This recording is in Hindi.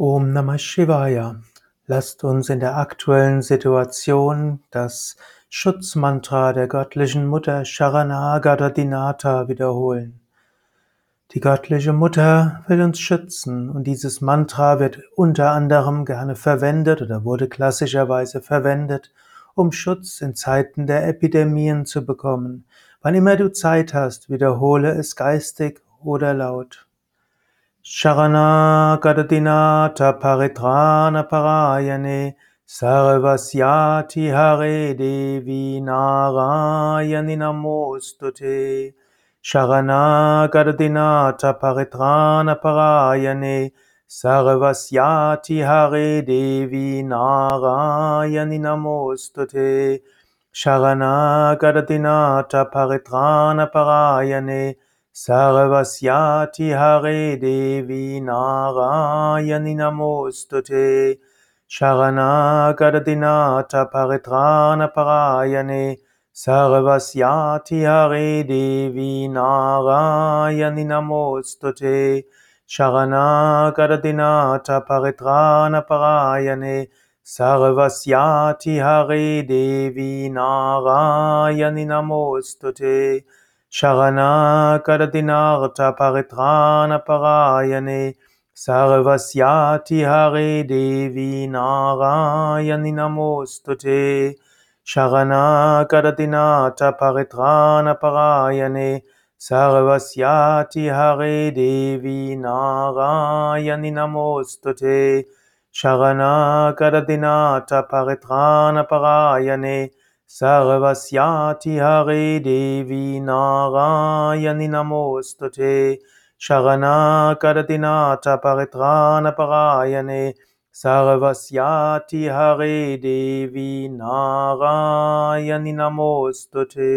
Om Namah Shivaya. Lasst uns in der aktuellen Situation das Schutzmantra der göttlichen Mutter Sharanagata Dinata wiederholen. Die göttliche Mutter will uns schützen und dieses Mantra wird unter anderem gerne verwendet oder wurde klassischerweise verwendet, um Schutz in Zeiten der Epidemien zu bekommen. Wann immer du Zeit hast, wiederhole es geistig oder laut. Sharanagadatinata paritrana parayane sarvasyati hare devi narayani namostute Sharanagadatinata paritrana parayane sarvasyati hare devi narayani namostute Sharanagadatinata paritrana parayane सर्वस्याति हरे देवि नारायणि नमोऽस्तु ते च परित्राणपरायणे सर्वस्याति हरे देवि नारायणि नमोऽस्तु ते च परित्राणपरायणे सर्वस्याति हरे देवि नारायणि नमोऽस्तु ते Namostute Sharanagadatinartha paritrana parayane Sarvasyati Hare Devi Narayani Namostute Sharanagadatinartha paritrana parayane Sarvasyati Hare Devi Narayani Namostute Sharanagadatinartha सर्वस्याति हरे हवे नारायणि नमोऽस्तु ते शरणाकरति नाथ परित्राणपरायणे सर्वस्याति हरे देवी नारायणि नमोऽस्तु ते